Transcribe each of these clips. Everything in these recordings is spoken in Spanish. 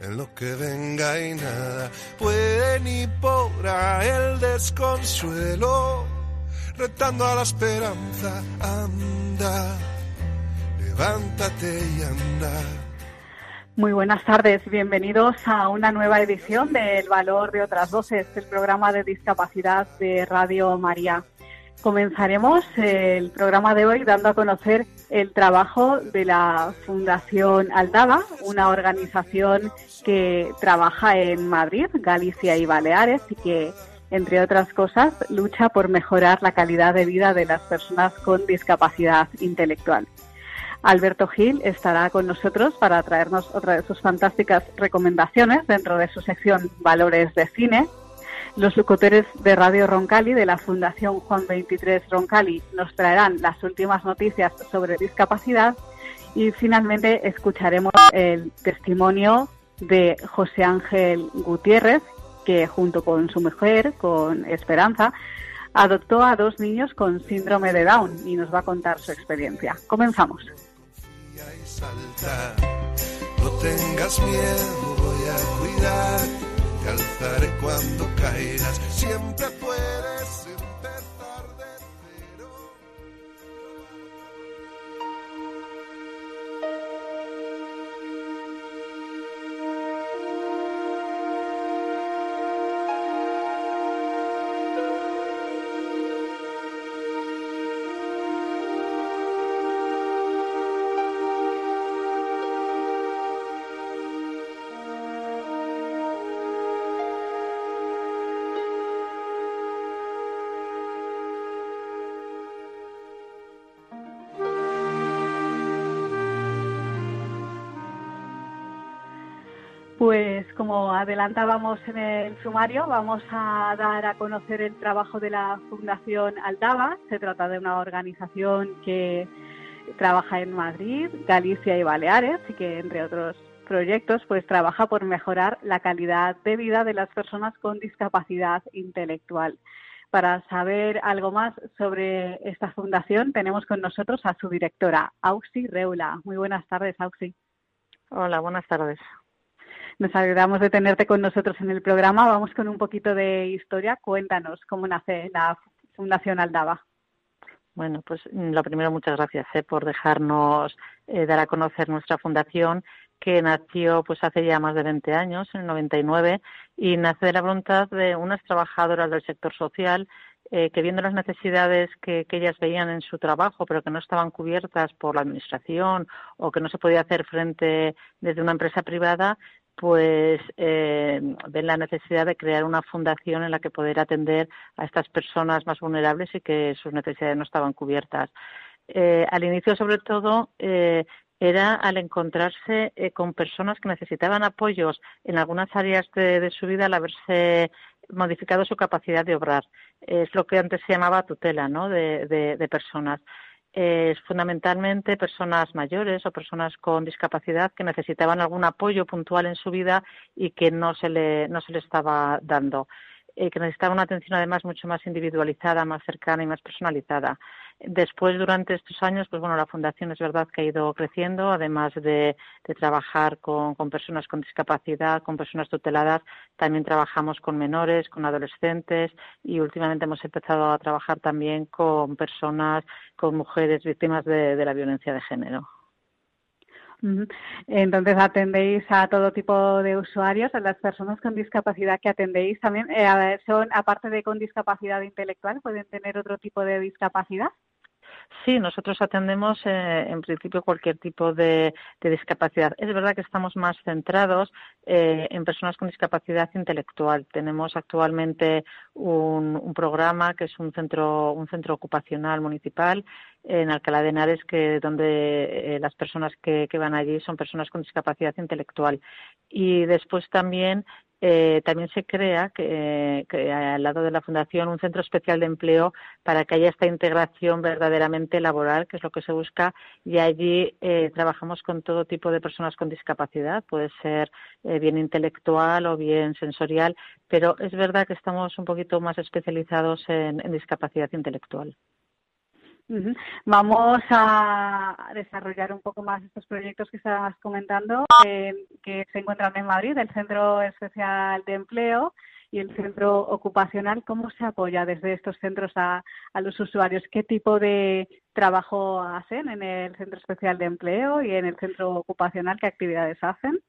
en lo que venga y nada puede ni podrá el desconsuelo, retando a la esperanza, anda, levántate y anda. Muy buenas tardes, bienvenidos a una nueva edición de El Valor de otras Voces, el programa de discapacidad de Radio María. Comenzaremos el programa de hoy dando a conocer el trabajo de la Fundación Aldaba, una organización que trabaja en Madrid, Galicia y Baleares y que, entre otras cosas, lucha por mejorar la calidad de vida de las personas con discapacidad intelectual. Alberto Gil estará con nosotros para traernos otra de sus fantásticas recomendaciones dentro de su sección Valores de Cine. Los locutores de Radio Roncali de la Fundación Juan 23 Roncali nos traerán las últimas noticias sobre discapacidad y finalmente escucharemos el testimonio de José Ángel Gutiérrez, que junto con su mujer, con Esperanza, adoptó a dos niños con síndrome de Down y nos va a contar su experiencia. Comenzamos. No tengas miedo, voy a cuidar, alzaré cuando caigas, siempre adelantábamos en el sumario, vamos a dar a conocer el trabajo de la Fundación Aldaba. Se trata de una organización que trabaja en Madrid, Galicia y Baleares y que, entre otros proyectos, pues trabaja por mejorar la calidad de vida de las personas con discapacidad intelectual. Para saber algo más sobre esta fundación, tenemos con nosotros a su directora, Auxi Reula. Muy buenas tardes, Auxi. Hola, buenas tardes. Nos alegramos de tenerte con nosotros en el programa. Vamos con un poquito de historia. Cuéntanos cómo nace la Fundación Aldaba. Bueno, pues lo primero, muchas gracias eh, por dejarnos eh, dar a conocer nuestra fundación que nació pues hace ya más de 20 años, en el 99, y nace de la voluntad de unas trabajadoras del sector social eh, que viendo las necesidades que, ellas veían en su trabajo, pero que no estaban cubiertas por la administración o que no se podía hacer frente desde una empresa privada, pues eh, ven la necesidad de crear una fundación en la que poder atender a estas personas más vulnerables y que sus necesidades no estaban cubiertas. Eh, al inicio, sobre todo, eh, era al encontrarse eh, con personas que necesitaban apoyos en algunas áreas de, su vida al haberse modificado su capacidad de obrar. Es lo que antes se llamaba tutela ¿no? de personas es fundamentalmente personas mayores o personas con discapacidad que necesitaban algún apoyo puntual en su vida y que no se le, no se le estaba dando. Eh, que necesitaban una atención además mucho más individualizada, más cercana y más personalizada. Después, durante estos años, pues bueno, la fundación es verdad que ha ido creciendo, además de, trabajar con, con, personas con discapacidad, con personas tuteladas, también trabajamos con menores, con adolescentes y últimamente hemos empezado a trabajar también con personas, con mujeres víctimas de la violencia de género. Entonces atendéis a todo tipo de usuarios, a las personas con discapacidad que atendéis también, eh, son aparte de con discapacidad intelectual, pueden tener otro tipo de discapacidad. Sí, nosotros atendemos eh, en principio cualquier tipo de, discapacidad. Es verdad que estamos más centrados eh, en personas con discapacidad intelectual. Tenemos actualmente un, programa que es un centro, un centro ocupacional municipal en Alcalá de Henares, que donde eh, las personas que, van allí son personas con discapacidad intelectual. Y después también eh, también se crea que, al lado de la Fundación un centro especial de empleo para que haya esta integración verdaderamente laboral, que es lo que se busca, y allí eh, trabajamos con todo tipo de personas con discapacidad, puede ser eh, bien intelectual o bien sensorial, pero es verdad que estamos un poquito más especializados en discapacidad intelectual. Vamos a desarrollar un poco más estos proyectos que estabas comentando, que se encuentran en Madrid, el Centro Especial de Empleo y el Centro Ocupacional. ¿Cómo se apoya desde estos centros a, a los usuarios? ¿Qué tipo de trabajo hacen en el Centro Especial de Empleo y en el Centro Ocupacional? ¿Qué actividades hacen?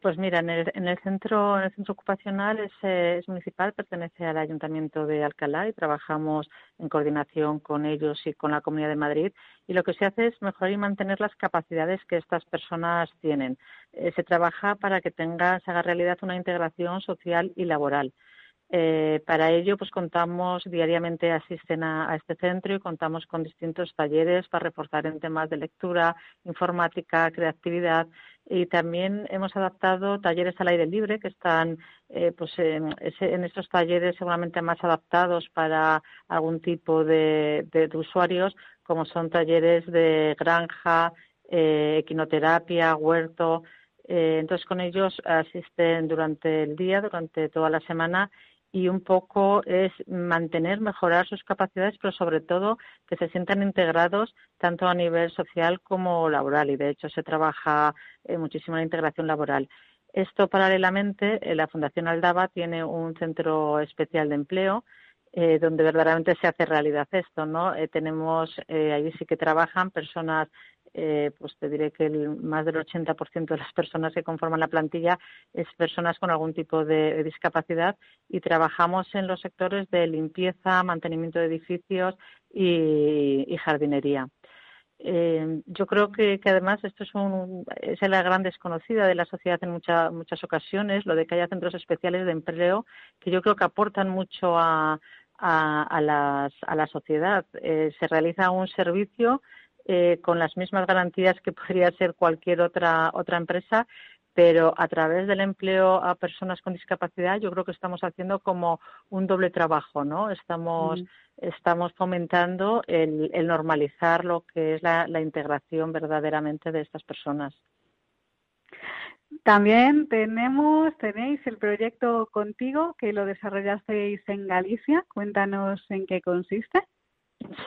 Pues mira, en el, en el centro en el centro ocupacional es, eh, es, municipal, pertenece al Ayuntamiento de Alcalá y trabajamos en coordinación con ellos y con la Comunidad de Madrid. Y lo que se hace es mejorar y mantener las capacidades que estas personas tienen. Eh, se trabaja para que tenga, se haga realidad una integración social y laboral. Eh, para ello, pues contamos diariamente asisten a, este centro y contamos con distintos talleres para reforzar en temas de lectura, informática, creatividad y también hemos adaptado talleres al aire libre que están eh, pues en, estos talleres seguramente más adaptados para algún tipo de, usuarios como son talleres de granja, eh, equinoterapia, huerto. Eh, entonces con ellos asisten durante el día, durante toda la semana y un poco es mantener, mejorar sus capacidades, pero sobre todo que se sientan integrados tanto a nivel social como laboral. Y de hecho se trabaja eh, muchísimo la integración laboral. Esto paralelamente, eh, la Fundación Aldaba tiene un centro especial de empleo eh, donde verdaderamente se hace realidad esto, ¿no? tenemos, allí sí que trabajan personas eh, pues te diré que el, más del 80% de las personas que conforman la plantilla es personas con algún tipo de, discapacidad y trabajamos en los sectores de limpieza, mantenimiento de edificios y, jardinería. Eh, yo creo que, además esto es, un, es la gran desconocida de la sociedad en muchas ocasiones, lo de que haya centros especiales de empleo, que yo creo que aportan mucho a, a, la sociedad. Eh, se realiza un servicio eh, con las mismas garantías que podría ser cualquier otra, otra empresa, pero a través del empleo a personas con discapacidad yo creo que estamos haciendo como un doble trabajo, ¿no? Estamos, mm. estamos fomentando el, normalizar lo que es la, integración verdaderamente de estas personas. También tenemos, tenéis el proyecto contigo que lo desarrollasteis en Galicia. Cuéntanos en qué consiste.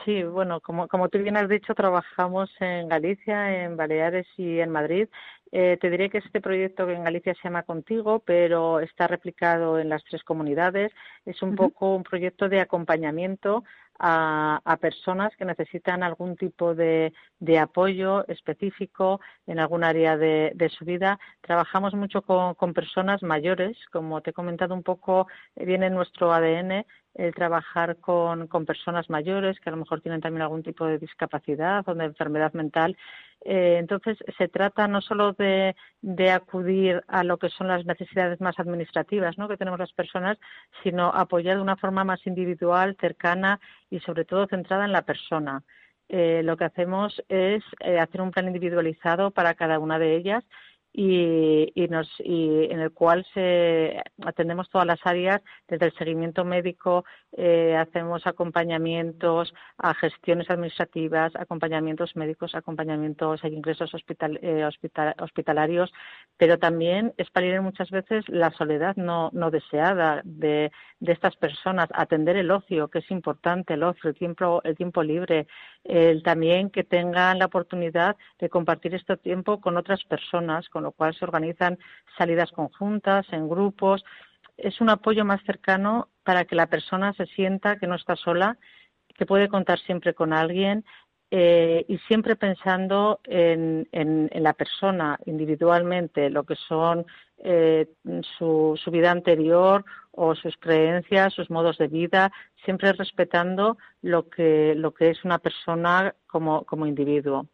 Sí, bueno, como, como tú bien has dicho, trabajamos en Galicia, en Baleares y en Madrid. Eh, te diré que este proyecto que en Galicia se llama Contigo, pero está replicado en las tres comunidades. Es un poco un proyecto de acompañamiento a, personas que necesitan algún tipo de, apoyo específico en algún área de, su vida. Trabajamos mucho con, personas mayores, como te he comentado un poco, viene en nuestro ADN el trabajar con, con, personas mayores que a lo mejor tienen también algún tipo de discapacidad o de enfermedad mental. Eh, entonces, se trata no solo de, acudir a lo que son las necesidades más administrativas ¿no? que tenemos las personas, sino apoyar de una forma más individual, cercana y sobre todo centrada en la persona. Eh, lo que hacemos es eh, hacer un plan individualizado para cada una de ellas y, y, nos, y en el cual se atendemos todas las áreas, desde el seguimiento médico, eh, hacemos acompañamientos a gestiones administrativas, acompañamientos médicos, acompañamientos a ingresos hospital, eh, hospitalarios, pero también es muchas veces la soledad no, no deseada de, estas personas, atender el ocio, que es importante, el ocio, el tiempo, el tiempo libre, el también que tengan la oportunidad de compartir este tiempo con otras personas, lo cual se organizan salidas conjuntas, en grupos. Es un apoyo más cercano para que la persona se sienta que no está sola, que puede contar siempre con alguien eh, y siempre pensando en, la persona individualmente, lo que son eh, su, vida anterior o sus creencias, sus modos de vida, siempre respetando lo que, lo que es una persona como individuo.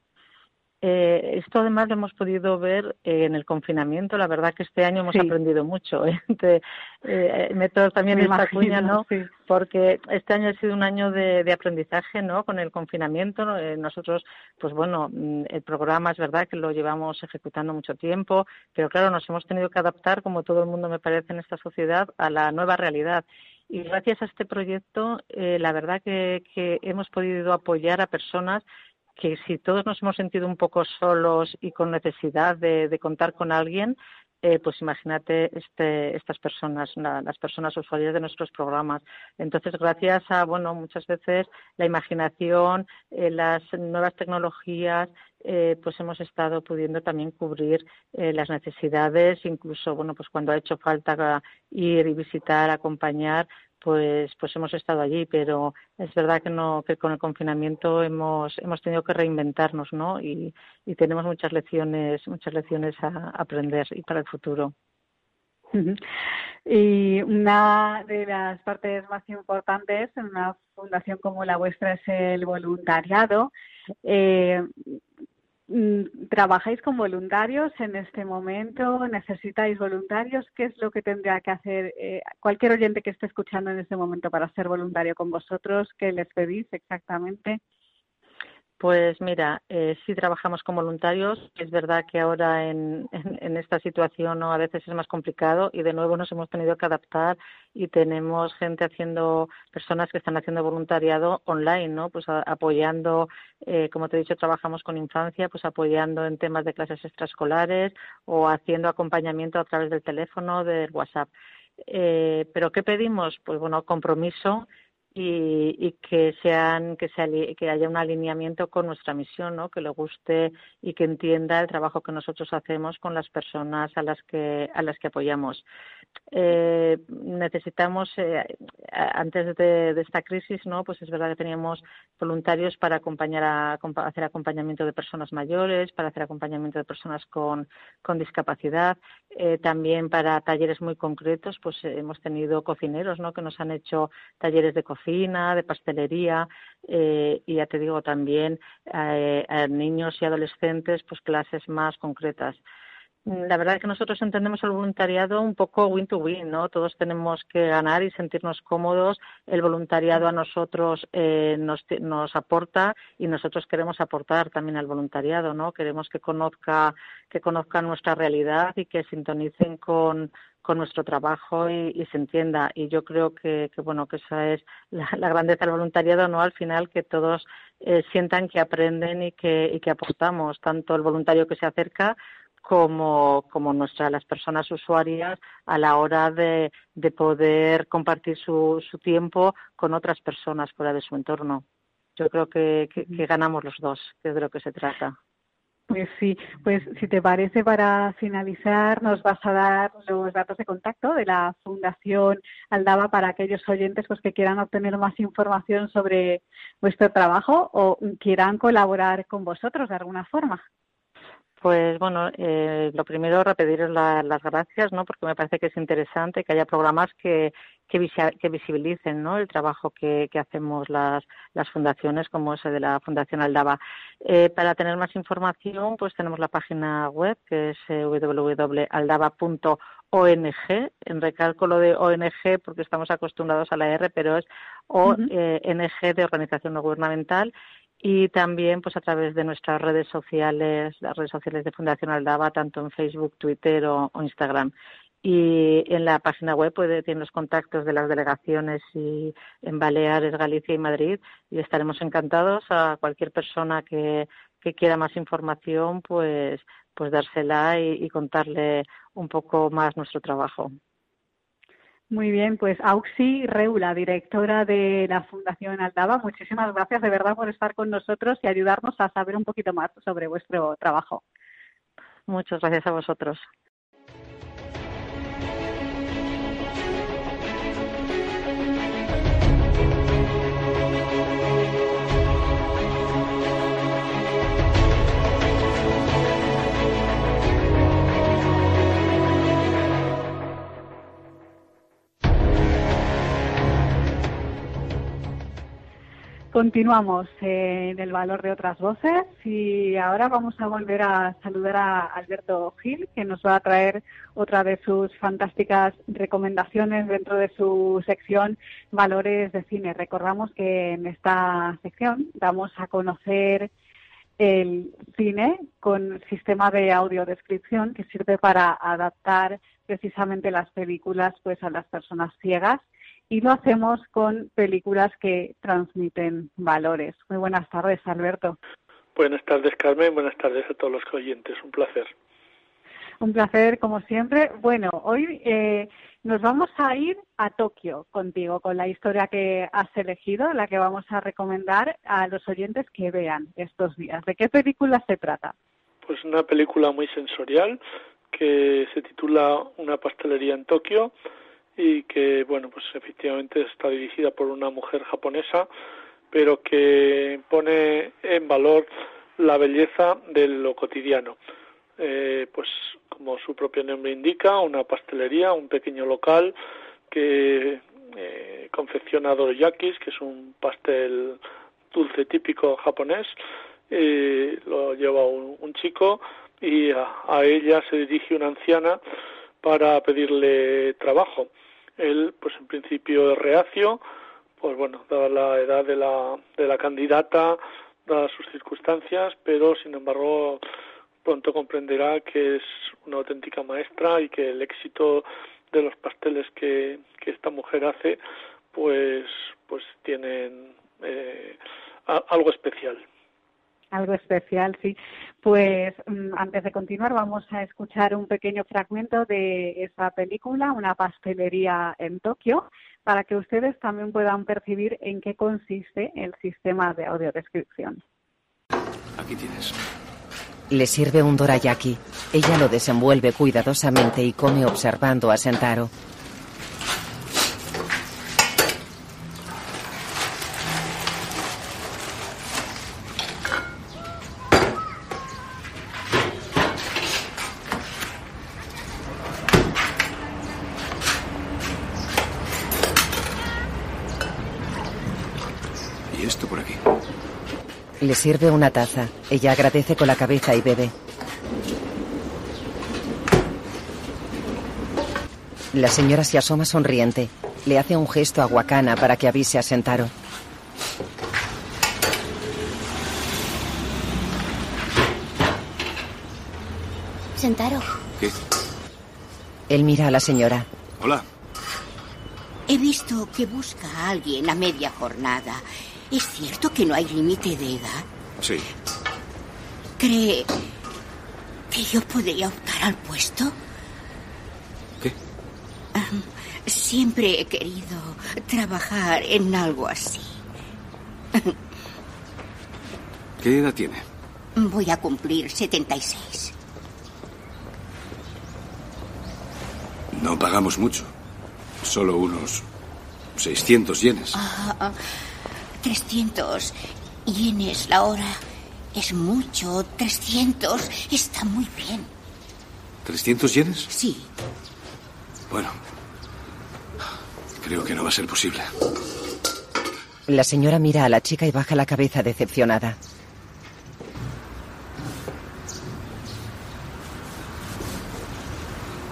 Eh, esto además lo hemos podido ver eh, en el confinamiento. La verdad que este año hemos aprendido mucho. ¿eh? eh meto también esta cuña, ¿no? Porque este año ha sido un año de, aprendizaje, ¿no? Con el confinamiento. nosotros, pues bueno, mm, el programa es verdad que lo llevamos ejecutando mucho tiempo, pero claro, nos hemos tenido que adaptar, como todo el mundo me parece en esta sociedad, a la nueva realidad. Y gracias a este proyecto, la verdad que, que hemos podido apoyar a personas que si todos nos hemos sentido un poco solos y con necesidad de, contar con alguien, eh, pues imagínate este, estas personas, las personas usuarias de nuestros programas. Entonces, gracias a, bueno, muchas veces la imaginación, eh, las nuevas tecnologías, eh, pues hemos estado pudiendo también cubrir las necesidades, incluso, bueno, pues cuando ha hecho falta ir y visitar, acompañar, pues pues hemos estado allí pero es verdad que no que con el confinamiento hemos hemos tenido que reinventarnos no y, tenemos muchas lecciones muchas lecciones a aprender y para el futuro. Y una de las partes más importantes en una fundación como la vuestra es el voluntariado. Eh, ¿Trabajáis con voluntarios en este momento? ¿Necesitáis voluntarios? ¿Qué es lo que tendría que hacer eh, cualquier oyente que esté escuchando en este momento para ser voluntario con vosotros? ¿Qué les pedís exactamente? Pues mira, eh, sí trabajamos con voluntarios. Es verdad que ahora en, esta situación ¿no? a veces es más complicado y de nuevo nos hemos tenido que adaptar y tenemos gente haciendo, personas que están haciendo voluntariado online, ¿no? Pues apoyando, eh, como te he dicho, trabajamos con infancia, pues apoyando en temas de clases extraescolares o haciendo acompañamiento a través del teléfono, del WhatsApp. Eh, pero ¿qué pedimos? Pues bueno, compromiso y, y, que sean que, que haya un alineamiento con nuestra misión, ¿no? que le guste y que entienda el trabajo que nosotros hacemos con las personas a las que a las que apoyamos. Eh, necesitamos eh, antes de, esta crisis, ¿no? Pues es verdad que teníamos voluntarios para acompañar a, hacer acompañamiento de personas mayores, para hacer acompañamiento de personas con, con discapacidad, eh, también para talleres muy concretos, pues hemos tenido cocineros, ¿no? Que nos han hecho talleres de cocina de pastelería eh, y ya te digo también eh, a niños y adolescentes pues clases más concretas. La verdad es que nosotros entendemos el voluntariado un poco win to win, ¿no? Todos tenemos que ganar y sentirnos cómodos. El voluntariado a nosotros eh, nos, nos aporta y nosotros queremos aportar también al voluntariado, ¿no? Queremos que conozca que conozcan nuestra realidad y que sintonicen con con nuestro trabajo y, se entienda. Y yo creo que, bueno, que esa es la, grandeza del voluntariado, ¿no? Al final que todos eh, sientan que aprenden y que, y que aportamos, tanto el voluntario que se acerca como, como nuestra, las personas usuarias a la hora de, de poder compartir su, su tiempo con otras personas fuera de su entorno. Yo creo que, que, que ganamos los dos, que es de lo que se trata. Pues sí, pues si te parece para finalizar nos vas a dar los datos de contacto de la Fundación Aldaba para aquellos oyentes pues que quieran obtener más información sobre vuestro trabajo o quieran colaborar con vosotros de alguna forma. Pues bueno, eh, lo primero repetiros las gracias, ¿no? Porque me parece que es interesante que haya programas que, que, visibilicen, ¿no? El trabajo que, hacemos las, las fundaciones, como ese de la Fundación Aldaba. Eh, para tener más información, pues tenemos la página web que es eh, www.aldaba.org. En recalco lo de ONG porque estamos acostumbrados a la R, pero es ONG de Organización No Gubernamental y también pues a través de nuestras redes sociales, las redes sociales de Fundación Aldaba, tanto en Facebook, Twitter o, Instagram. Y en la página web puede tener los contactos de las delegaciones y en Baleares, Galicia y Madrid y estaremos encantados a cualquier persona que, que quiera más información, pues pues dársela y contarle un poco más nuestro trabajo. Muy bien, pues Auxi Reula, directora de la Fundación Aldaba, muchísimas gracias de verdad por estar con nosotros y ayudarnos a saber un poquito más sobre vuestro trabajo. Muchas gracias a vosotros. Continuamos eh, en el valor de otras voces y ahora vamos a volver a saludar a Alberto Gil, que nos va a traer otra de sus fantásticas recomendaciones dentro de su sección Valores de Cine. Recordamos que en esta sección damos a conocer el cine con sistema de audiodescripción que sirve para adaptar precisamente las películas pues a las personas ciegas y lo hacemos con películas que transmiten valores. Muy buenas tardes, Alberto. Buenas tardes, Carmen. Buenas tardes a todos los oyentes. Un placer. Un placer, como siempre. Bueno, hoy eh, nos vamos a ir a Tokio contigo, con la historia que has elegido, la que vamos a recomendar a los oyentes que vean estos días. ¿De qué película se trata? Pues una película muy sensorial que se titula Una pastelería en Tokio y que, bueno, pues efectivamente está dirigida por una mujer japonesa, pero que pone en valor la belleza de lo cotidiano. Eh, pues como su propio nombre indica, una pastelería, un pequeño local que eh, confecciona dorayakis, que es un pastel dulce típico japonés, eh, lo lleva un, chico y a, ella se dirige una anciana para pedirle trabajo. Él, pues en principio es reacio, pues bueno, dada la edad de la, de la candidata, dadas sus circunstancias, pero sin embargo pronto comprenderá que es una auténtica maestra y que el éxito de los pasteles que, que esta mujer hace, pues, pues tienen eh, algo especial. Algo especial, sí. Pues mm, antes de continuar vamos a escuchar un pequeño fragmento de esa película, Una pastelería en Tokio, para que ustedes también puedan percibir en qué consiste el sistema de audiodescripción. Aquí tienes. Le sirve un dorayaki. Ella lo desenvuelve cuidadosamente y come observando a Sentaro. Le sirve una taza. Ella agradece con la cabeza y bebe. La señora se asoma sonriente. Le hace un gesto a Wakana para que avise a Sentaro. Sentaro. ¿Qué? Él mira a la señora. Hola. He visto que busca a alguien a media jornada ¿Es cierto que no hay límite de edad? Sí. ¿Cree que yo podría optar al puesto? ¿Qué? siempre he querido trabajar en algo así. ¿Qué edad tiene? Voy a cumplir 76. No pagamos mucho. Solo unos 600 yenes. Ah, ah. 300 yenes la hora. Es mucho. 300 está muy bien. ¿300 yenes? Sí. Bueno, creo que no va a ser posible. La señora mira a la chica y baja la cabeza decepcionada.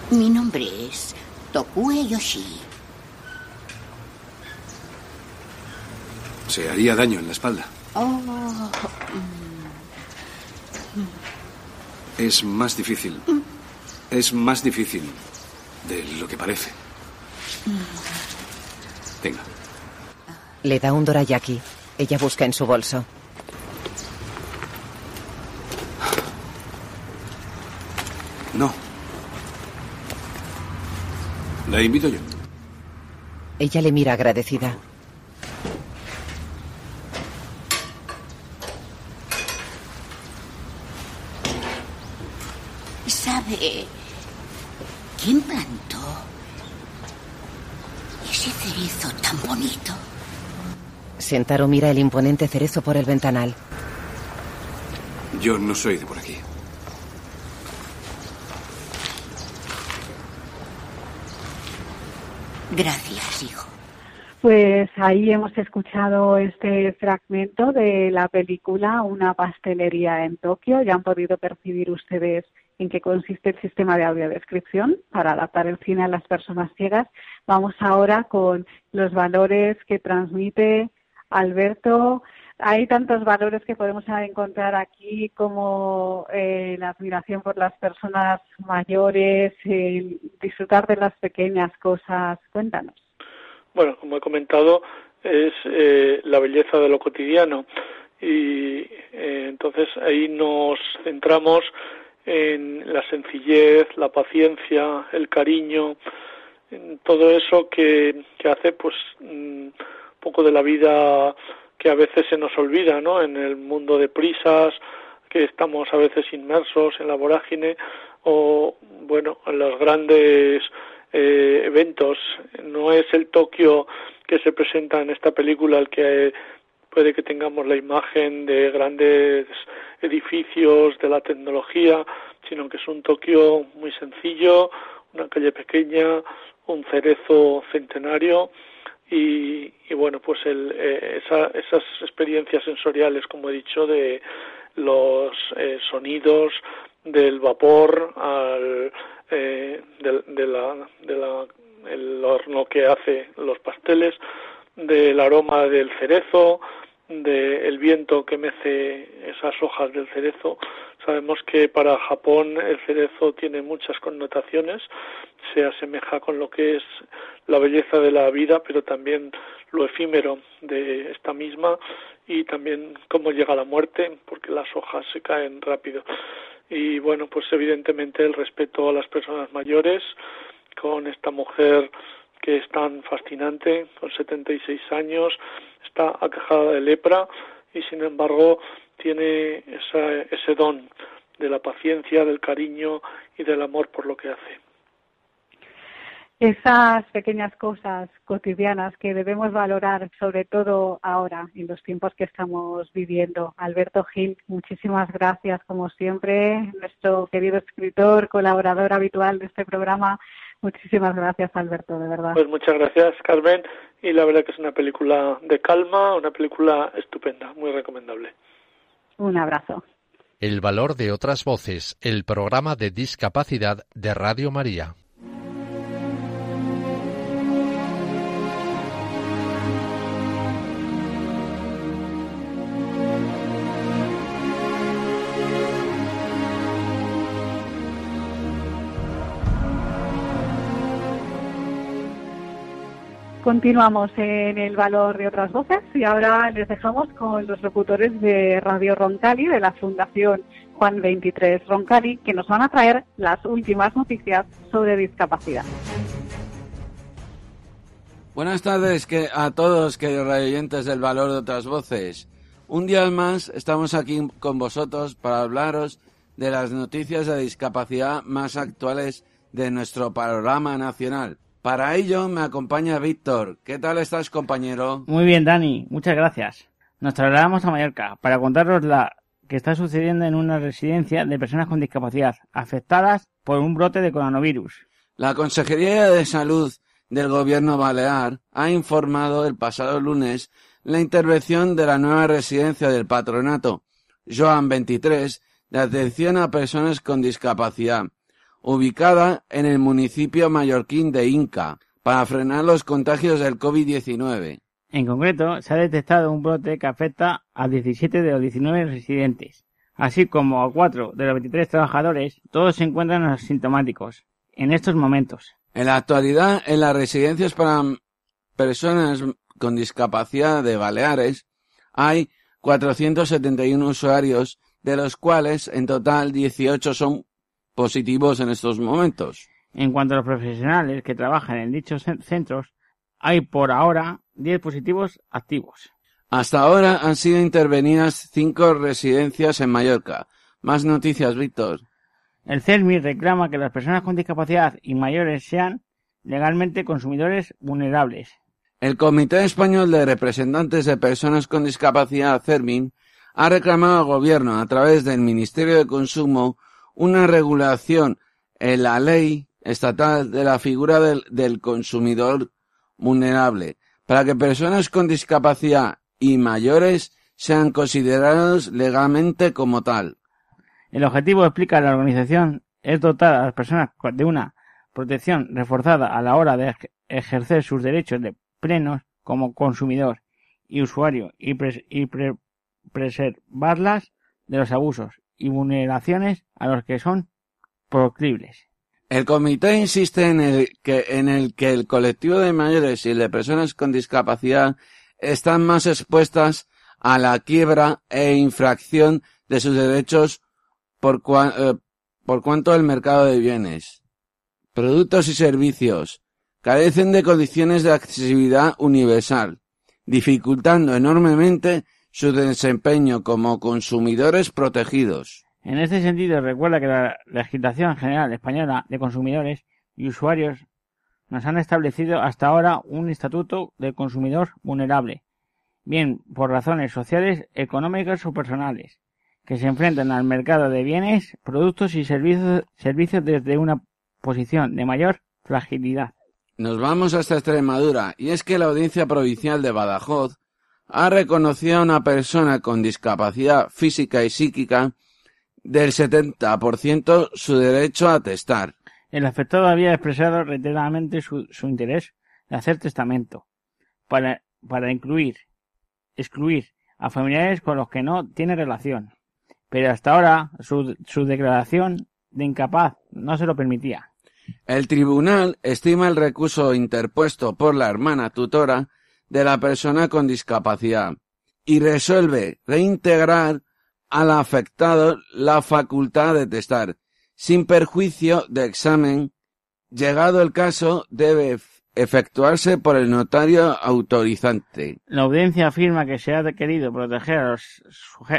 Mi nombre es Tokue Yoshi. Se haría daño en la espalda. Oh. Es más difícil. Es más difícil de lo que parece. Tenga. Le da un dorayaki. Ella busca en su bolso. No. La invito yo. Ella le mira agradecida. quién plantó ese cerezo tan bonito? Sentaro mira el imponente cerezo por el ventanal. Yo no soy de por aquí. Gracias, hijo. Pues ahí hemos escuchado este fragmento de la película Una pastelería en Tokio. Ya han podido percibir ustedes en qué consiste el sistema de audiodescripción para adaptar el cine a las personas ciegas. Vamos ahora con los valores que transmite Alberto. Hay tantos valores que podemos encontrar aquí como eh, la admiración por las personas mayores, disfrutar de las pequeñas cosas. Cuéntanos. Bueno, como he comentado, es eh, la belleza de lo cotidiano y eh, entonces ahí nos centramos en la sencillez, la paciencia, el cariño, en todo eso que, que hace pues mm, poco de la vida que a veces se nos olvida, ¿no? En el mundo de prisas, que estamos a veces inmersos en la vorágine o, bueno, en los grandes eh, eventos. No es el Tokio que se presenta en esta película el que puede que tengamos la imagen de grandes edificios, de la tecnología, sino que es un Tokio muy sencillo, una calle pequeña, un cerezo centenario y, bueno, pues el, eh, esas experiencias sensoriales, como he dicho, de los eh, sonidos del vapor al eh, de, la, de la, el horno que hace los pasteles, del aroma del cerezo, del viento que mece esas hojas del cerezo. Sabemos que para Japón el cerezo tiene muchas connotaciones, se asemeja con lo que es la belleza de la vida, pero también lo efímero de esta misma y también cómo llega la muerte, porque las hojas se caen rápido y bueno, pues evidentemente el respeto a las personas mayores con esta mujer que es tan fascinante, con 76 años, está aquejada de lepra y sin embargo tiene esa, ese don de la paciencia, del cariño y del amor por lo que hace esas pequeñas cosas cotidianas que debemos valorar, sobre todo ahora, en los tiempos que estamos viviendo. Alberto Gil, muchísimas gracias, como siempre, nuestro querido escritor, colaborador habitual de este programa. Muchísimas gracias, Alberto, de verdad. Pues muchas gracias, Carmen. Y la verdad que es una película de calma, una película estupenda, muy recomendable. Un abrazo. El valor de otras voces, el programa de discapacidad de Radio María. Continuamos en el valor de otras voces y ahora les dejamos con los locutores de Radio Roncali de la Fundación Juan 23 Roncali que nos van a traer las últimas noticias sobre discapacidad. Buenas tardes que a todos, queridos oyentes del valor de otras voces. Un día más estamos aquí con vosotros para hablaros de las noticias de discapacidad más actuales de nuestro panorama nacional. Para ello me acompaña Víctor. ¿Qué tal estás, compañero? Muy bien, Dani. Muchas gracias. Nos trasladamos a Mallorca para contaros la que está sucediendo en una residencia de personas con discapacidad afectadas por un brote de coronavirus. La Consejería de Salud del Gobierno Balear ha informado el pasado lunes la intervención de la nueva residencia del patronato Joan 23 de atención a personas con discapacidad ubicada en el municipio mallorquín de Inca, para frenar los contagios del COVID-19. En concreto, se ha detectado un brote que afecta a 17 de los 19 residentes, así como a 4 de los 23 trabajadores, todos se encuentran asintomáticos en estos momentos. En la actualidad, en las residencias para personas con discapacidad de Baleares, hay 471 usuarios, de los cuales en total 18 son positivos en estos momentos. En cuanto a los profesionales que trabajan en dichos centros, hay por ahora 10 positivos activos. Hasta ahora han sido intervenidas cinco residencias en Mallorca. Más noticias, Víctor. El CERMI reclama que las personas con discapacidad y mayores sean legalmente consumidores vulnerables. El Comité Español de Representantes de Personas con Discapacidad, CERMIN, ha reclamado al Gobierno, a través del Ministerio de Consumo, una regulación en la ley estatal de la figura del, consumidor vulnerable para que personas con discapacidad y mayores sean considerados legalmente como tal. El objetivo, explica la organización, es dotar a las personas de una protección reforzada a la hora de ejercer sus derechos de plenos como consumidor y usuario y, preservarlas de los abusos y vulneraciones a los que son proclibles. El comité insiste en el, que, el colectivo de mayores y de personas con discapacidad están más expuestas a la quiebra e infracción de sus derechos por, eh, por cuanto el mercado de bienes, productos y servicios carecen de condiciones de accesibilidad universal, dificultando enormemente su desempeño como consumidores protegidos. En este sentido, recuerda que la legislación general española de consumidores y usuarios nos han establecido hasta ahora un estatuto de consumidor vulnerable, bien por razones sociales, económicas o personales, que se enfrentan al mercado de bienes, productos y servicios, servicios desde una posición de mayor fragilidad. Nos vamos hasta Extremadura, y es que la Audiencia Provincial de Badajoz ha reconocido a una persona con discapacidad física y psíquica del 70% su derecho a testar. El afectado había expresado reiteradamente su, interés de hacer testamento para, para incluir, excluir a familiares con los que no tiene relación. Pero hasta ahora su, su declaración de incapaz no se lo permitía. El tribunal estima el recurso interpuesto por la hermana tutora de la persona con discapacidad y resuelve reintegrar al afectado la facultad de testar, sin perjuicio de examen. Llegado el caso, debe efectuarse por el notario autorizante. La audiencia afirma que se ha querido proteger a los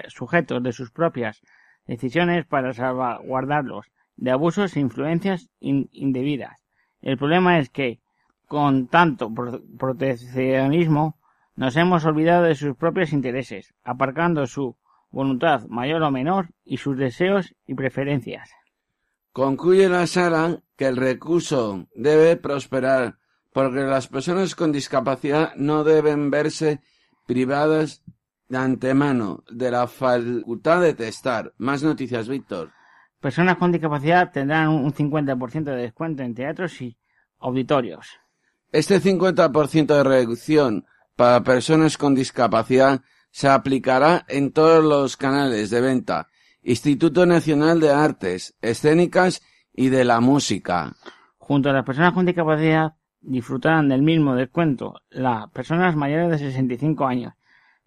sujetos de sus propias decisiones para salvaguardarlos de abusos e influencias indebidas. El problema es que, con tanto proteccionismo, nos hemos olvidado de sus propios intereses, aparcando su voluntad mayor o menor y sus deseos y preferencias. Concluye la sala que el recurso debe prosperar porque las personas con discapacidad no deben verse privadas de antemano de la facultad de testar. Más noticias, Víctor. Personas con discapacidad tendrán un 50% de descuento en teatros y auditorios. Este 50% de reducción para personas con discapacidad se aplicará en todos los canales de venta, Instituto Nacional de Artes Escénicas y de la Música. Junto a las personas con discapacidad disfrutarán del mismo descuento las personas mayores de 65 años,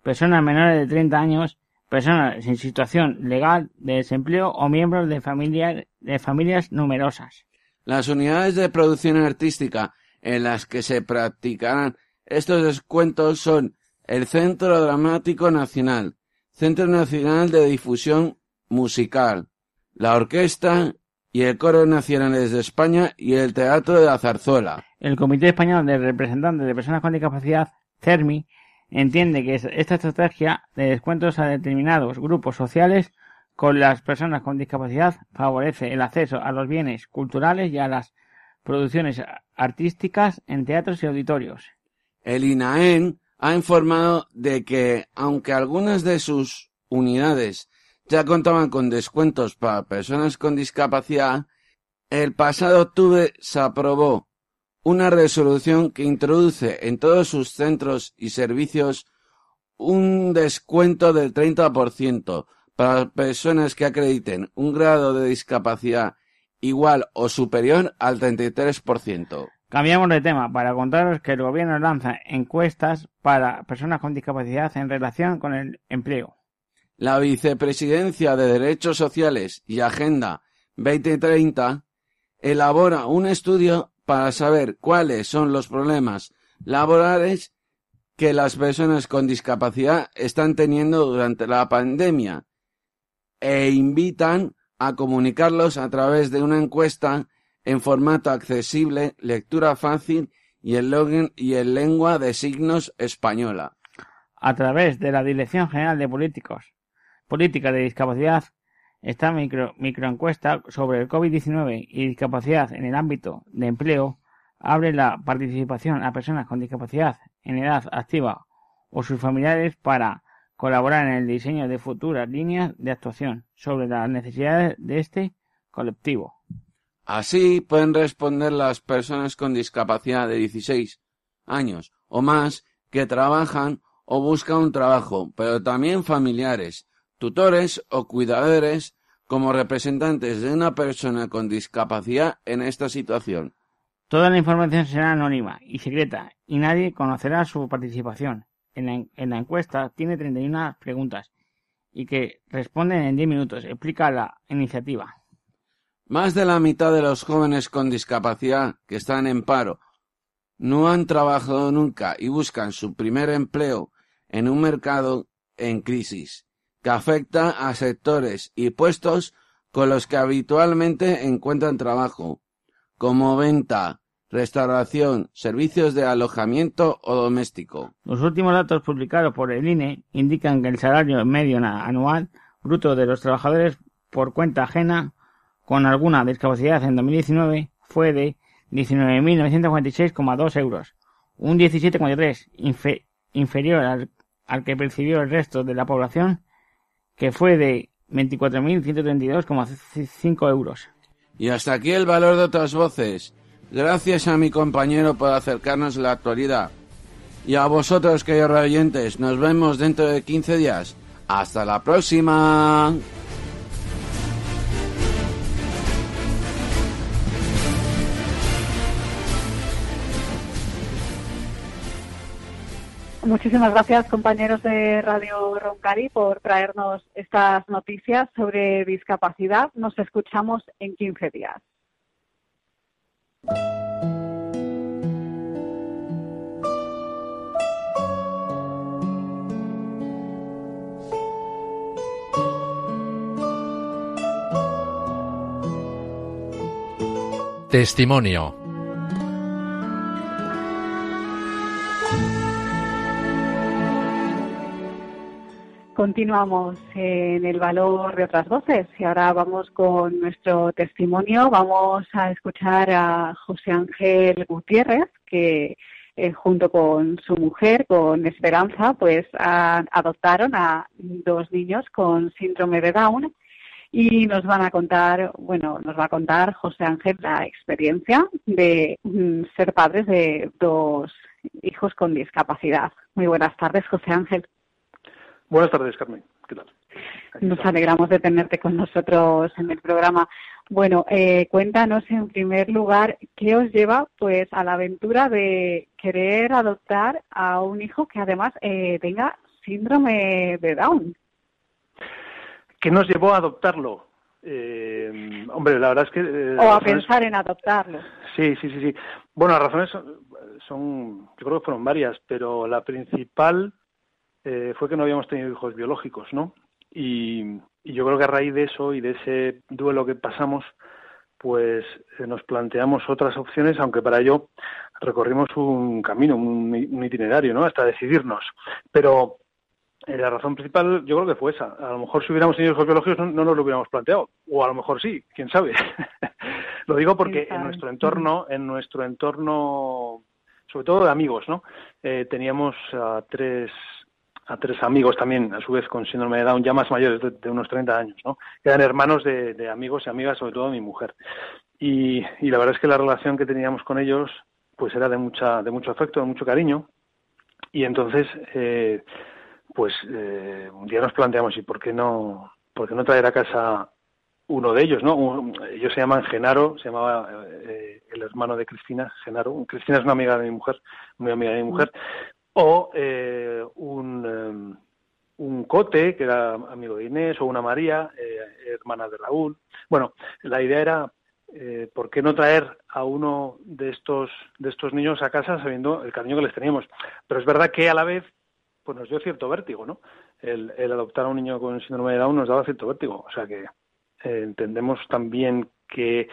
personas menores de 30 años personas en situación legal de desempleo o miembros de, de familias numerosas. Las unidades de producción artística en las que se practicarán estos descuentos son el Centro Dramático Nacional, Centro Nacional de Difusión Musical, la Orquesta y el Coro Nacionales de España y el Teatro de la Zarzuela. El Comité Español de Representantes de Personas con Discapacidad, CERMI, entiende que esta estrategia de descuentos a determinados grupos sociales con las personas con discapacidad favorece el acceso a los bienes culturales y a las producciones artísticas en teatros y auditorios. El INAEN ha informado de que, aunque algunas de sus unidades ya contaban con descuentos para personas con discapacidad, el pasado octubre se aprobó una resolución que introduce en todos sus centros y servicios un descuento del 30% para personas que acrediten un grado de discapacidad igual o superior al 33%. Cambiamos de tema para contaros que el gobierno lanza encuestas para personas con discapacidad en relación con el empleo. La Vicepresidencia de Derechos Sociales y Agenda 2030 elabora un estudio para saber cuáles son los problemas laborales que las personas con discapacidad están teniendo durante la pandemia e invitan a comunicarlos a través de una encuesta en formato accesible, lectura fácil y el, y el lengua de signos española. A través de la Dirección General de Políticos, Política de Discapacidad, esta micro, microencuesta sobre el COVID-19 y discapacidad en el ámbito de empleo abre la participación a personas con discapacidad en edad activa o sus familiares para colaborar en el diseño de futuras líneas de actuación sobre las necesidades de este colectivo. Así pueden responder las personas con discapacidad de 16 años o más que trabajan o buscan un trabajo, pero también familiares, tutores o cuidadores como representantes de una persona con discapacidad en esta situación. Toda la información será anónima y secreta y nadie conocerá su participación. En la, en la encuesta tiene 31 preguntas y que responden en 10 minutos. Explica la iniciativa. Más de la mitad de los jóvenes con discapacidad que están en paro no han trabajado nunca y buscan su primer empleo en un mercado en crisis que afecta a sectores y puestos con los que habitualmente encuentran trabajo, como venta, restauración, servicios de alojamiento o doméstico. Los últimos datos publicados por el INE indican que el salario medio anual bruto de los trabajadores por cuenta ajena con alguna discapacidad en 2019 fue de 19.946,2 euros, un 17,3 inferior al, al que percibió el resto de la población, que fue de 24.132,5 euros. Y hasta aquí el valor de otras voces. Gracias a mi compañero por acercarnos la actualidad. Y a vosotros, queridos oyentes, nos vemos dentro de 15 días. Hasta la próxima. Muchísimas gracias, compañeros de Radio Roncari, por traernos estas noticias sobre discapacidad. Nos escuchamos en 15 días. Testimonio Continuamos en el valor de otras voces y ahora vamos con nuestro testimonio. Vamos a escuchar a José Ángel Gutiérrez, que eh, junto con su mujer, con Esperanza, pues adoptaron a dos niños con síndrome de Down y nos van a contar, bueno, nos va a contar José Ángel la experiencia de mm, ser padres de dos hijos con discapacidad. Muy buenas tardes, José Ángel. Buenas tardes, Carmen. ¿Qué tal? Nos alegramos de tenerte con nosotros en el programa. Bueno, eh, cuéntanos en primer lugar qué os lleva pues a la aventura de querer adoptar a un hijo que además eh, tenga síndrome de Down. ¿Qué nos llevó a adoptarlo? Eh, hombre, la verdad es que... Eh, o a pensar en adoptarlo. Sí, sí, sí, sí. Bueno, las razones son, yo creo que fueron varias, pero la principal eh, fue que no habíamos tenido hijos biológicos, ¿no? Y, yo creo que a raíz de eso y de ese duelo que pasamos, pues eh, nos planteamos otras opciones, aunque para ello recorrimos un camino, un, itinerario, ¿no? Hasta decidirnos. Pero eh, la razón principal yo creo que fue esa. A lo mejor si hubiéramos tenido hijos biológicos no, nos lo hubiéramos planteado. O a lo mejor sí, quién sabe. lo digo porque en nuestro entorno, en nuestro entorno, sobre todo de amigos, ¿no? teníamos a tres a tres amigos también, a su vez con síndrome de Down, ya más mayores, de, unos 30 años, ¿no? Eran hermanos de, amigos y amigas, sobre todo mi mujer. Y, la verdad es que la relación que teníamos con ellos, pues era de mucha, de mucho afecto, de mucho cariño. Y entonces, eh, pues eh, un día nos planteamos, ¿y por qué no, por qué no traer a casa uno de ellos, ¿no? ellos se llaman Genaro, se llamaba eh, el hermano de Cristina, Genaro. Cristina es una amiga de mi mujer, muy amiga de mi mujer, o eh, un, em, un Cote, que era amigo de Inés, o una María, eh, hermana de Raúl. Bueno, la idea era, eh, ¿por qué no traer a uno de estos, de estos niños a casa sabiendo el cariño que les teníamos? Pero es verdad que a la vez pues nos dio cierto vértigo, ¿no? El, el adoptar a un niño con síndrome de Down nos daba cierto vértigo. O sea que entendemos también que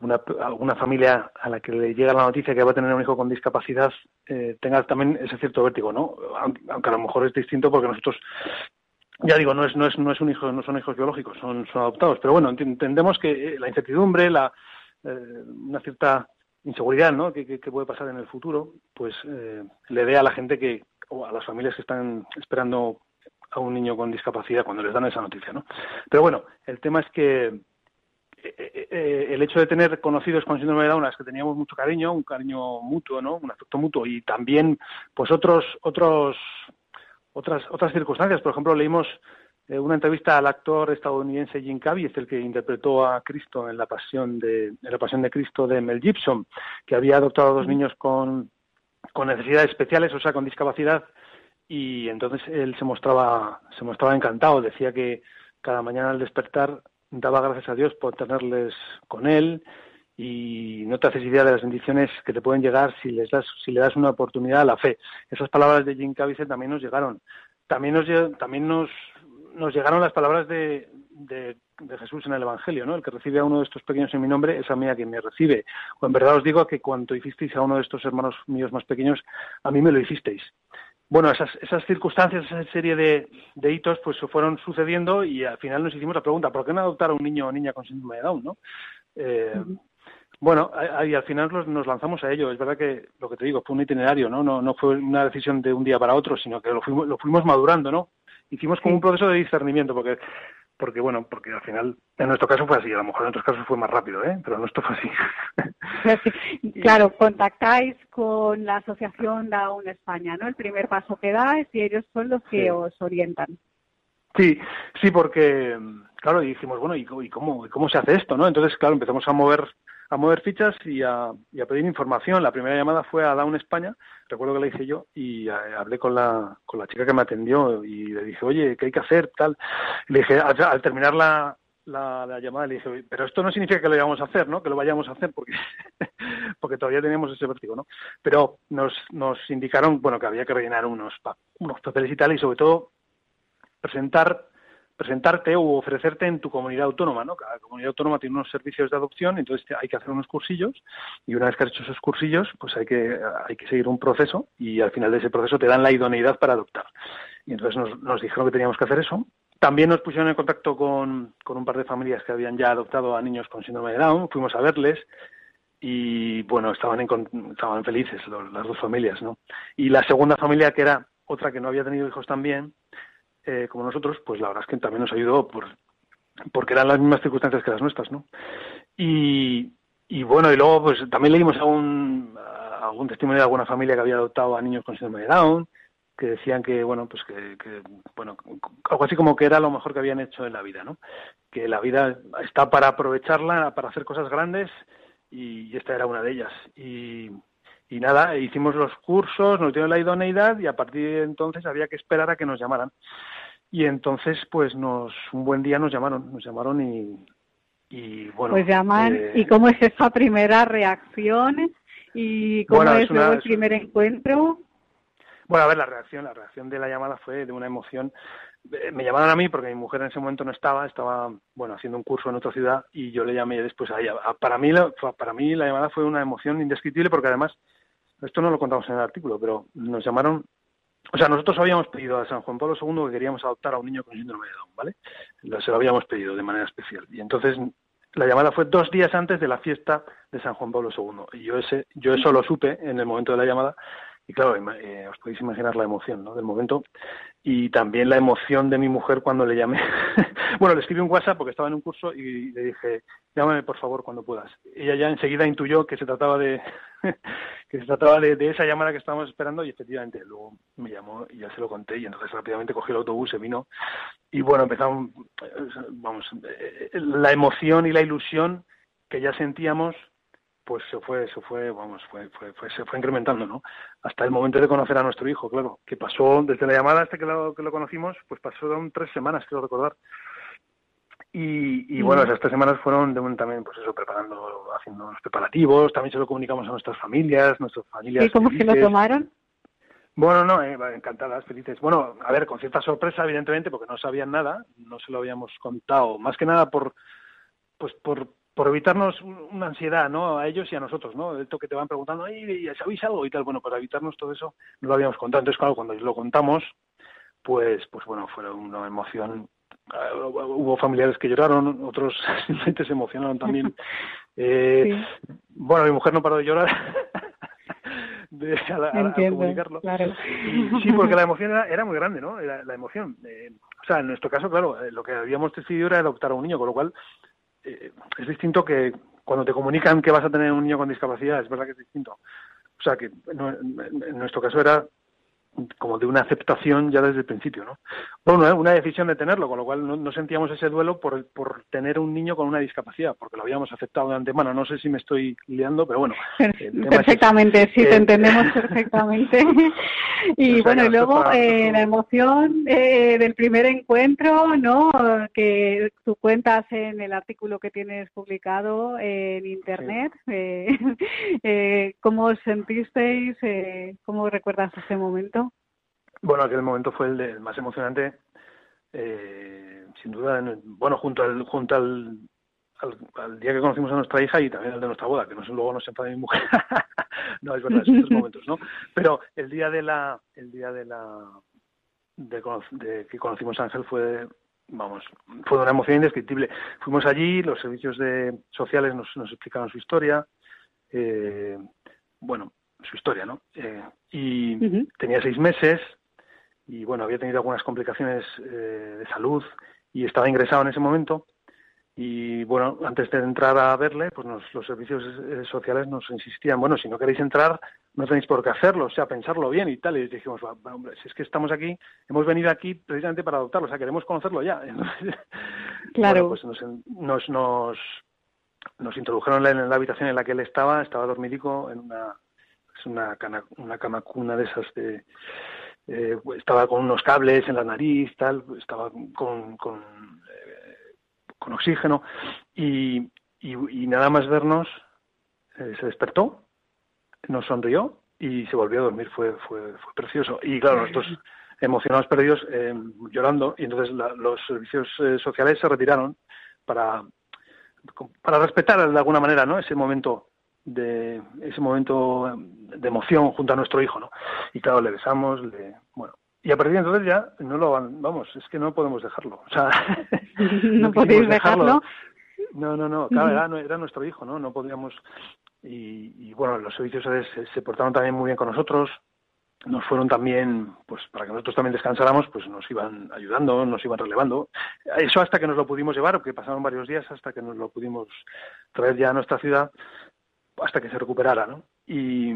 una, alguna familia a la que le llega la noticia que va a tener un hijo con discapacidad eh, tenga también ese cierto vértigo, ¿no? Aunque a lo mejor es distinto porque nosotros ya digo, no es, no es, no es un hijo, no son hijos biológicos, son, son adoptados. Pero bueno, entendemos que eh, la incertidumbre, la, eh, una cierta inseguridad, ¿no? Que, puede pasar en el futuro, pues eh, le dé a la gente que, o a las familias que están esperando a un niño con discapacidad cuando les dan esa noticia, ¿no? Pero bueno, el tema es que el hecho de tener conocidos con síndrome de Down, que teníamos mucho cariño, un cariño mutuo, ¿no? Un afecto mutuo y también, pues otros, otros, otras, otras circunstancias. Por ejemplo, leímos eh, una entrevista al actor estadounidense Jim es el que interpretó a Cristo en la Pasión de, en la Pasión de Cristo de Mel Gibson, que había adoptado a dos niños con, con necesidades especiales, o sea, con discapacidad, y entonces él se mostraba, se mostraba encantado, decía que cada mañana al despertar daba gracias a Dios por tenerles con él y no te haces idea de las bendiciones que te pueden llegar si les das si le das una oportunidad a la fe. Esas palabras de Jim Caviezel también nos llegaron. También nos también nos nos llegaron las palabras de, de, Jesús en el Evangelio, ¿no? El que recibe a uno de estos pequeños en mi nombre es a mí a quien me recibe. O en verdad os digo que cuando hicisteis a uno de estos hermanos míos más pequeños, a mí me lo hicisteis bueno, esas, esas circunstancias, esa serie de, de, hitos, pues se fueron sucediendo y al final nos hicimos la pregunta, ¿por qué no adoptar a un niño o niña con síndrome de Down, no? Eh, bueno, y al final nos lanzamos a ello. Es verdad que lo que te digo fue un itinerario, ¿no? No, no fue una decisión de un día para otro, sino que lo fuimos, lo fuimos madurando, ¿no? Hicimos como un proceso de discernimiento, porque porque bueno, porque al final en nuestro caso fue así, a lo mejor en otros casos fue más rápido, ¿eh? pero nuestro fue así. claro, contactáis con la asociación Down España, ¿no? El primer paso que dais y ellos son los que os orientan. Sí, sí, porque claro, y dijimos, bueno, ¿y, cómo, ¿y cómo se hace esto, no? Entonces, claro, empezamos a mover a mover fichas y a, pedir información. La primera llamada fue a Down España, recuerdo que la hice yo, y eh, hablé con la, con la chica que me atendió y le dije, oye, ¿qué hay que hacer? Tal. le dije, al, terminar la, la, llamada le dije, pero esto no significa que lo vayamos a hacer, ¿no? Que lo vayamos a hacer porque, porque todavía teníamos ese vértigo, ¿no? Pero nos, nos indicaron, bueno, que había que rellenar unos, unos papeles y tal, y sobre todo presentar presentarte o ofrecerte en tu comunidad autónoma, ¿no? Cada comunidad autónoma tiene unos servicios de adopción, entonces hay que hacer unos cursillos y una vez que has hecho esos cursillos, pues hay que hay que seguir un proceso y al final de ese proceso te dan la idoneidad para adoptar. Y entonces nos, nos dijeron que teníamos que hacer eso. También nos pusieron en contacto con, con un par de familias que habían ya adoptado a niños con síndrome de Down, fuimos a verles y bueno, estaban, estaban felices las dos familias, ¿no? Y la segunda familia, que era otra que no había tenido hijos también, eh, como nosotros, pues la verdad es que también nos ayudó por, porque eran las mismas circunstancias que las nuestras, ¿no? Y, y bueno, y luego pues también leímos algún, algún testimonio de alguna familia que había adoptado a niños con síndrome de Down, que decían que, bueno, pues que, bueno, algo así como que era lo mejor que habían hecho en la vida, ¿no? Que la vida está para aprovecharla, para hacer cosas grandes, y esta era una de ellas. Y, y nada, hicimos los cursos, nos dieron la idoneidad y a partir de entonces había que esperar a que nos llamaran. Y entonces, pues nos, un buen día nos llamaron, nos llamaron y, y bueno. Pues llaman, eh, ¿y cómo es esa primera reacción? ¿Y cómo es, el primer encuentro? Bueno, a ver, la reacción, la reacción de la llamada fue de una emoción. Eh, me llamaron a mí porque mi mujer en ese momento no estaba, estaba, bueno, haciendo un curso en otra ciudad y yo le llamé después a ella. Para mí, para mí la llamada fue una emoción indescriptible porque además esto no lo contamos en el artículo, pero nos llamaron, o sea, nosotros habíamos pedido a San Juan Pablo II que queríamos adoptar a un niño con síndrome de Down, ¿vale? Se lo habíamos pedido de manera especial. Y entonces la llamada fue dos días antes de la fiesta de San Juan Pablo II. Y yo, ese, yo eso lo supe en el momento de la llamada y claro, eh, os podéis imaginar la emoción ¿no? del momento y también la emoción de mi mujer cuando le llamé. bueno, le escribí un WhatsApp porque estaba en un curso y le dije, llámame por favor cuando puedas. Ella ya enseguida intuyó que se trataba de que se trataba de, esa llamada que estábamos esperando y efectivamente luego me llamó y ya se lo conté y entonces rápidamente cogí el autobús, se vino y bueno, empezamos, vamos, eh, la emoción y la ilusión que ya sentíamos pues se fue, se fue, vamos, fue, fue, se fue incrementando, ¿no? Hasta el momento de conocer a nuestro hijo, claro, que pasó desde la llamada hasta que lo, que lo conocimos, pues pasaron tres semanas, quiero recordar. Y, y bueno, esas tres semanas fueron de también, pues eso, preparando, haciendo los preparativos, también se lo comunicamos a nuestras familias, nuestras familias. ¿Y cómo se lo tomaron? Bueno, no, eh, encantadas, felices. Bueno, a ver, con cierta sorpresa, evidentemente, porque no sabían nada, no se lo habíamos contado, más que nada por, pues por, por evitarnos una ansiedad, ¿no? A ellos y a nosotros, ¿no? Esto que te van preguntando, ¿y sabéis algo? Y tal, bueno, para evitarnos todo eso, no lo habíamos contado. Entonces, claro, cuando lo contamos, pues, pues bueno, fue una emoción. Uh, hubo familiares que lloraron, otros simplemente se emocionaron también. Eh, Bueno, mi mujer no paró de llorar. de, al, comunicarlo. sí, porque la emoción era, muy grande, ¿no? La, emoción. Eh, o sea, en nuestro caso, claro, eh, lo que habíamos decidido era adoptar a un niño, con lo cual eh, es distinto que cuando te comunican que vas a tener un niño con discapacidad, es verdad que es distinto. O sea, que en nuestro caso era como de una aceptación ya desde el principio, ¿no? Bueno, una decisión de tenerlo, con lo cual no, sentíamos ese duelo por, por, tener un niño con una discapacidad, porque lo habíamos aceptado de antemano. No sé si me estoy liando, pero bueno. Perfectamente, sí, te entendemos perfectamente. y bueno, y luego eh, la emoción eh, del primer encuentro, ¿no? Que tú cuentas en el artículo que tienes publicado en Internet. Eh, ¿Cómo os sentisteis? ¿Cómo recuerdas ese momento? Bueno, aquel momento fue el, más emocionante, eh, sin duda, bueno, junto al, junto al, al, día que conocimos a nuestra hija y también el de nuestra boda, que no, luego nos enfada mi mujer. no, es verdad, esos momentos, ¿no? Pero el día de la, el día de la, de, que conocimos a Ángel fue, vamos, fue una emoción indescriptible. Fuimos allí, los servicios de, sociales nos, nos explicaron su historia, eh, bueno, su historia, ¿no? Eh, y tenía seis meses, y bueno, había tenido algunas complicaciones eh, de salud y estaba ingresado en ese momento. Y bueno, antes de entrar a verle, pues los servicios eh, sociales nos insistían, bueno, si no queréis entrar, no tenéis por qué hacerlo, o sea, pensarlo bien y tal. Y dijimos, hombre, si es que estamos aquí, hemos venido aquí precisamente para adoptarlo, o sea, queremos conocerlo ya. claro. pues nos, nos, nos, nos introdujeron en la habitación en la que él estaba, estaba dormidico en una, es una, cana, una cama cuna de esas de eh, estaba con unos cables en la nariz, tal, estaba con, con, eh, con oxígeno y, y, nada más vernos eh, se despertó, nos sonrió y se volvió a dormir, fue, fue, fue precioso. Y claro, nosotros emocionados perdidos, llorando, y entonces los servicios sociales se retiraron para, para respetar de alguna manera ¿no? ese momento de ese momento de emoción junto a nuestro hijo, ¿no? Y claro, le besamos, le, bueno, y a partir de entonces ya no lo vamos, es que no podemos dejarlo, o sea, no, podéis dejarlo. No, no, no, claro, era, era, nuestro hijo, ¿no? No podíamos y, y bueno, los servicios se, se portaron también muy bien con nosotros, nos fueron también, pues para que nosotros también descansáramos, pues nos iban ayudando, nos iban relevando. Eso hasta que nos lo pudimos llevar, porque pasaron varios días hasta que nos lo pudimos traer ya a nuestra ciudad hasta que se recuperara, ¿no? Y,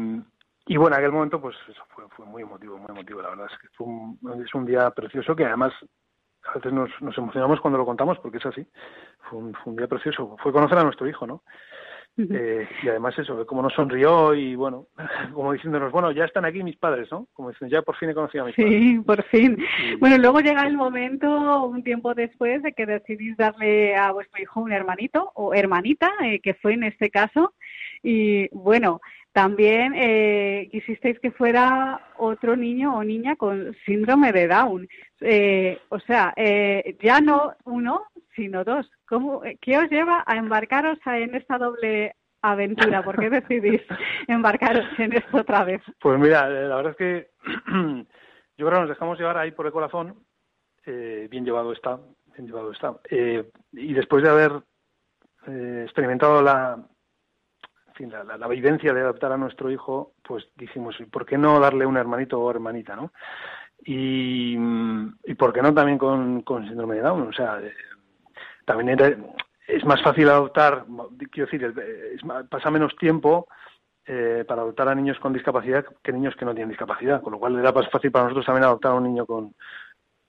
y bueno, en aquel momento, pues eso fue, fue muy emotivo, muy emotivo. La verdad es que fue un, es un día precioso que además a veces nos, nos emocionamos cuando lo contamos porque es así. Fue un, fue un día precioso. Fue conocer a nuestro hijo, ¿no? Eh, y además eso, cómo nos sonrió y bueno, como diciéndonos, bueno, ya están aquí mis padres, ¿no? Como dicen, ya por fin he conocido a mis padres. Sí, por fin. Bueno, luego llega el momento, un tiempo después, de que decidís darle a vuestro hijo un hermanito o hermanita, eh, que fue en este caso. Y bueno, también eh, quisisteis que fuera otro niño o niña con síndrome de Down. Eh, o sea, eh, ya no uno, sino dos. ¿Cómo, ¿Qué os lleva a embarcaros en esta doble aventura? ¿Por qué decidís embarcaros en esto otra vez? Pues mira, la verdad es que yo creo que nos dejamos llevar ahí por el corazón. bien llevado está, bien llevado está. y después de haber experimentado la, la, la, vivencia de adoptar a nuestro hijo, pues dijimos, ¿por qué no darle un hermanito o hermanita, no? Y, y ¿por qué no también con, con síndrome de Down? O sea, eh, también es más fácil adoptar, quiero decir, pasa menos tiempo eh, para adoptar a niños con discapacidad que niños que no tienen discapacidad, con lo cual era más fácil para nosotros también adoptar a un niño con,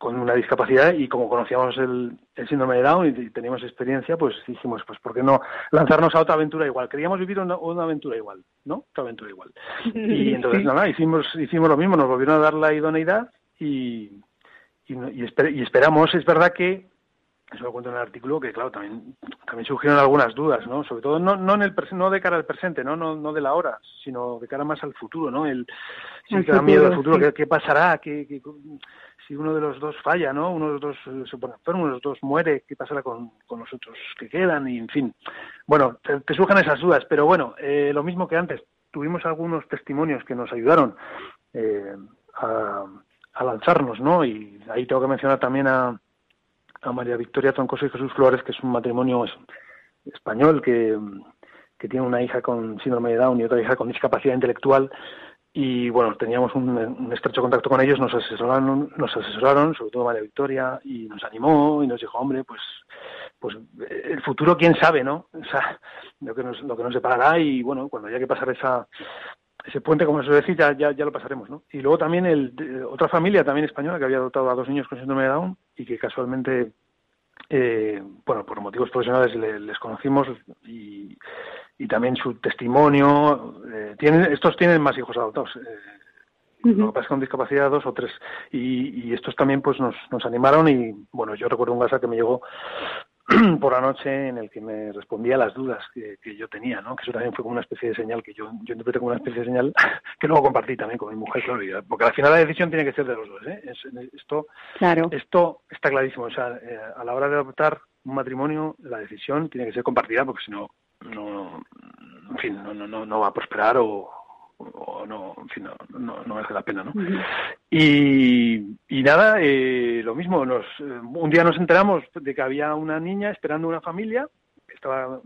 con una discapacidad y como conocíamos el, síndrome de Down y, teníamos experiencia, pues dijimos, pues ¿por qué no lanzarnos a otra aventura igual? Queríamos vivir una, aventura igual, ¿no? Otra aventura igual. Y entonces, nada, hicimos, hicimos lo mismo, nos volvieron a dar la idoneidad y, y, esperamos, es verdad que, eso lo cuento en el artículo, que claro, también, también surgieron algunas dudas, ¿no? Sobre todo no, no, en el, no de cara al presente, ¿no? No, no de la hora, sino de cara más al futuro, ¿no? El, da miedo al futuro, ¿qué, pasará? ¿Qué, qué si uno de los dos falla, ¿no? Uno de los dos eh, se pone enfermo, uno de los dos muere, ¿qué pasará con, con los otros que quedan? Y en fin, bueno, te, surgen esas dudas, pero bueno, eh, lo mismo que antes, tuvimos algunos testimonios que nos ayudaron eh, a, lanzarnos, ¿no? Y ahí tengo que mencionar también a, a María Victoria Troncoso y Jesús Flores, que es un matrimonio español que, que tiene una hija con síndrome de Down y otra hija con discapacidad intelectual y bueno teníamos un, estrecho contacto con ellos nos asesoraron nos asesoraron sobre todo María Victoria y nos animó y nos dijo hombre pues pues el futuro quién sabe no o sea lo que nos lo que nos separará y bueno cuando haya que pasar esa ese puente como se decir ya, ya, ya lo pasaremos no y luego también el otra familia también española que había adoptado a dos niños con síndrome de Down y que casualmente eh, bueno, por motivos profesionales les conocimos y, y también su testimonio. Eh, tienen, estos tienen más hijos adoptados. Eh, Lo que pasa con discapacidad dos o tres. Y, y estos también pues nos, nos animaron y bueno, yo recuerdo un WhatsApp que me llegó por la noche en el que me respondía a las dudas que, que, yo tenía, ¿no? Que eso también fue como una especie de señal que yo, yo interpreté como una especie de señal que luego compartí también con mi mujer, claro, porque al final la decisión tiene que ser de los dos, ¿eh? Es, esto, claro. esto está clarísimo, o sea, eh, a la hora de adoptar un matrimonio, la decisión tiene que ser compartida, porque si no, no, en fin, no, no, no va a prosperar o, o no, en fin, no, no, no merece la pena, ¿no? y, y nada, eh, lo mismo, nos, un día nos enteramos de que había una niña esperando una familia, estaba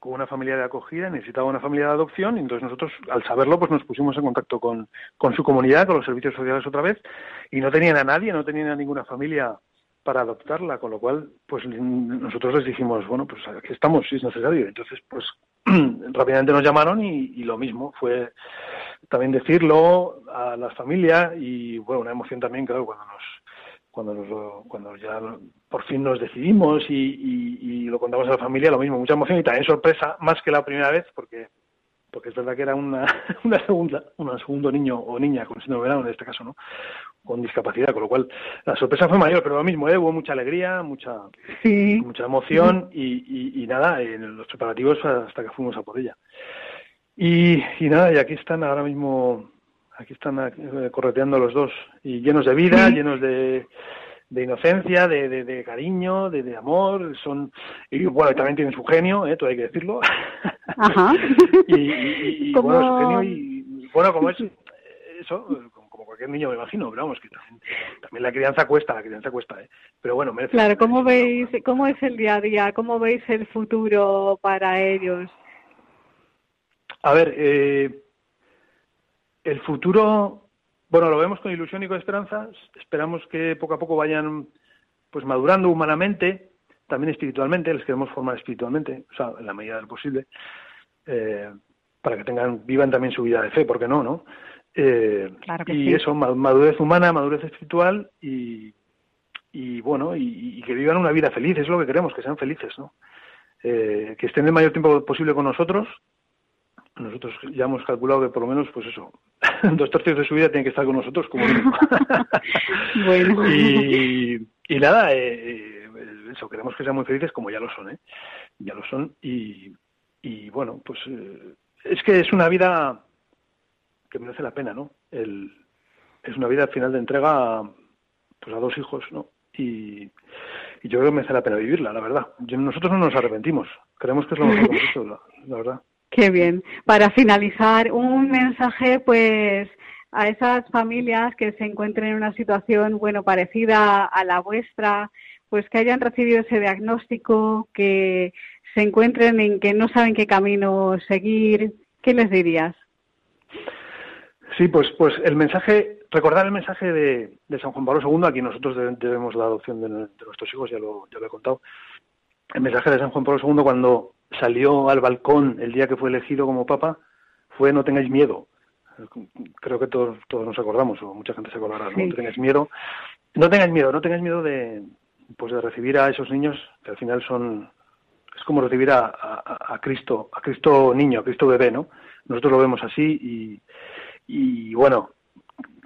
con una familia de acogida, necesitaba una familia de adopción, y entonces nosotros, al saberlo, pues nos pusimos en contacto con, con su comunidad, con los servicios sociales otra vez, y no tenían a nadie, no tenían a ninguna familia para adoptarla, con lo cual, pues nosotros les dijimos, bueno, pues aquí estamos, si es necesario. Entonces, pues rápidamente nos llamaron y, lo mismo, fue también decirlo a las familias y, bueno, una emoción también, claro, cuando nos cuando nos, cuando ya por fin nos decidimos y, y, y, lo contamos a la familia, lo mismo, mucha emoción y también sorpresa, más que la primera vez, porque porque es verdad que era una, una segunda, un segundo niño o niña con síndrome de Down en este caso, ¿no? Con discapacidad, con lo cual la sorpresa fue mayor, pero lo mismo, ¿eh? hubo mucha alegría, mucha, sí. mucha emoción y, y, y, nada, en los preparativos hasta que fuimos a por ella. Y, y nada, y aquí están ahora mismo, aquí están eh, correteando los dos y llenos de vida, sí. llenos de de inocencia, de, de, de cariño, de, de, amor, son y bueno, también tienen su genio, ¿eh? todo hay que decirlo. Ajá. y, y, y como... bueno, su genio y bueno, como es eso, como cualquier niño me imagino, pero vamos, que también, también la crianza cuesta, la crianza cuesta, ¿eh? Pero bueno, merece Claro, ¿cómo veis, cómo es el día a día? ¿Cómo veis el futuro para ellos? A ver, eh, el futuro bueno, lo vemos con ilusión y con esperanza. Esperamos que poco a poco vayan pues madurando humanamente, también espiritualmente, les queremos formar espiritualmente, o sea, en la medida del posible, eh, para que tengan, vivan también su vida de fe, ¿por qué no, no? Eh, claro que y sí. eso, madurez humana, madurez espiritual y, y bueno, y, y, que vivan una vida feliz, es lo que queremos, que sean felices, ¿no? Eh, que estén el mayor tiempo posible con nosotros, nosotros ya hemos calculado que por lo menos, pues eso, dos tercios de su vida tiene que estar con nosotros como mínimo. bueno. y, y nada, eh, eso, queremos que sean muy felices como ya lo son, ¿eh? Ya lo son. Y, y bueno, pues eh, es que es una vida que merece la pena, ¿no? El, es una vida al final de entrega pues a dos hijos, ¿no? Y, y yo creo que merece la pena vivirla, la verdad. Yo, nosotros no nos arrepentimos. Creemos que es lo mejor que hemos la, la verdad. Qué bien. Para finalizar, un mensaje, pues, a esas familias que se encuentren en una situación, bueno, parecida a la vuestra, pues que hayan recibido ese diagnóstico, que se encuentren en que no saben qué camino seguir. ¿Qué les dirías? Sí, pues, pues el mensaje, recordar el mensaje de, de San Juan Pablo II, aquí nosotros debemos la adopción de, nuestros hijos, ya lo, ya lo he contado. El mensaje de San Juan Pablo II cuando salió al balcón el día que fue elegido como papa fue no tengáis miedo. Creo que todos, todos nos acordamos, o mucha gente se acordará, ¿no? Sí. No tengáis miedo. No tengáis miedo, no tengáis miedo de, pues de recibir a esos niños que al final son, es como recibir a, a, a Cristo, a Cristo niño, a Cristo bebé, ¿no? Nosotros lo vemos así y, y bueno,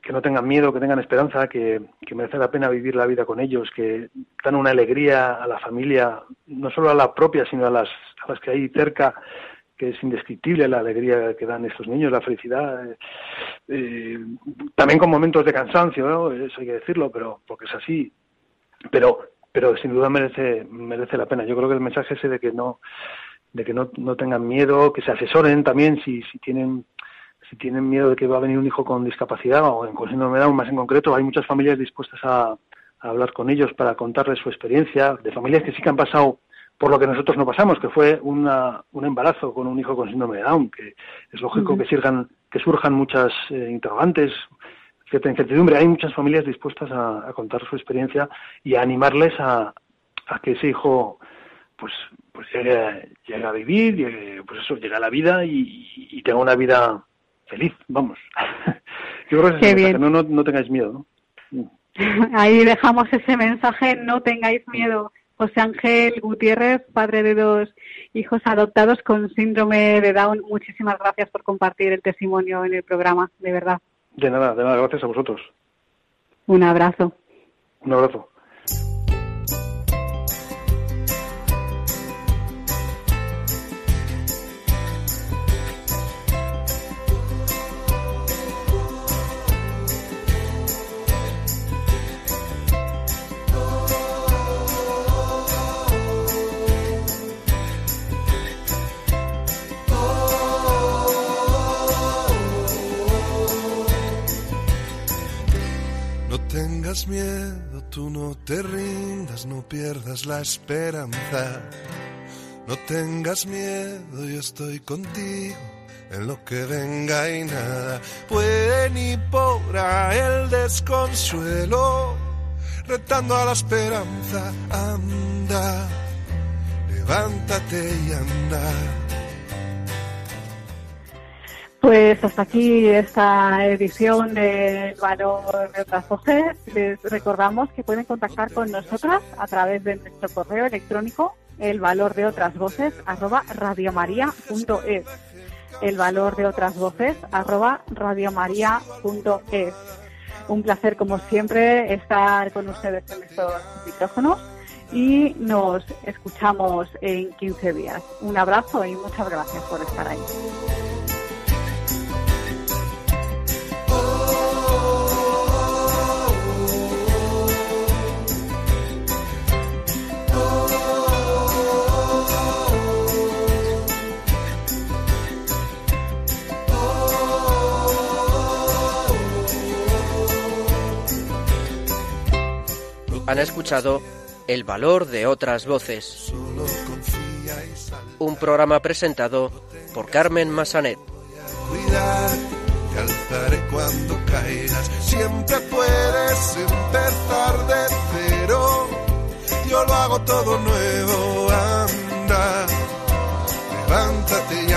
que no tengan miedo, que tengan esperanza, que, que, merece la pena vivir la vida con ellos, que dan una alegría a la familia, no solo a la propia, sino a las, a las que hay cerca, que es indescriptible la alegría que dan estos niños, la felicidad. Eh, también con momentos de cansancio, ¿no? eso hay que decirlo, pero porque es así. Pero, pero sin duda merece, merece la pena. Yo creo que el mensaje ese de que no, de que no, no tengan miedo, que se asesoren también si, si tienen si tienen miedo de que va a venir un hijo con discapacidad o con síndrome de Down más en concreto, hay muchas familias dispuestas a, a, hablar con ellos para contarles su experiencia, de familias que sí que han pasado por lo que nosotros no pasamos, que fue una, un embarazo con un hijo con síndrome de Down, que es lógico que, surjan, que surjan muchas eh, interrogantes, cierta incertidumbre. Hay muchas familias dispuestas a, contar su experiencia y a animarles a, a que ese hijo pues pues llegue, a vivir, llegue, pues eso, llegue a la vida y, tenga una vida feliz, vamos. Yo creo que, que no, no, no tengáis miedo, ¿no? Ahí dejamos ese mensaje, no tengáis miedo. José Ángel Gutiérrez, padre de dos hijos adoptados con síndrome de Down, muchísimas gracias por compartir el testimonio en el programa, de verdad. De nada, de nada, gracias a vosotros. Un abrazo. Un abrazo. Pierdas la esperanza. No tengas miedo, yo estoy contigo en lo que venga y nada puede ni podrá el desconsuelo. Retando a la esperanza, anda, levántate y anda. Pues hasta aquí esta edición del Valor de otras voces. Les recordamos que pueden contactar con nosotras a través de nuestro correo electrónico el valor de otras voces arroba radiomaria.es el valor de otras voces arroba radiomaria.es un placer como siempre estar con ustedes en estos micrófonos y nos escuchamos en 15 días. Un abrazo y muchas gracias por estar ahí. Han escuchado El valor de otras voces. Un programa presentado por Carmen Massanet. Te alzaré cuando caigas. Siempre puedes empezar de cero. Yo lo hago todo nuevo. Anda, levántate y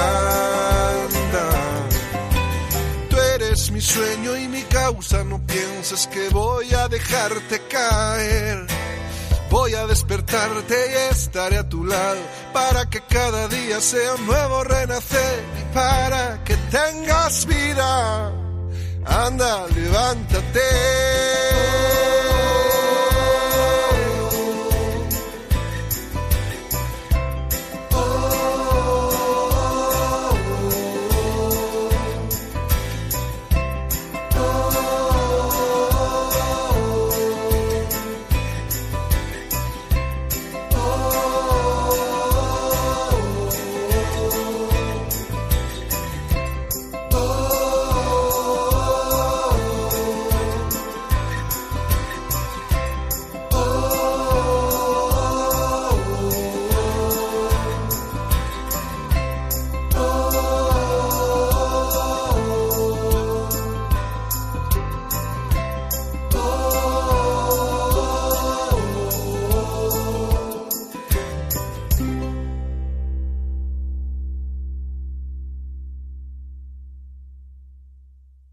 sueño y mi causa. No pienses que voy a dejarte caer. Voy a despertarte y estaré a tu lado para que cada día sea un nuevo renacer para que tengas vida. Anda, levántate.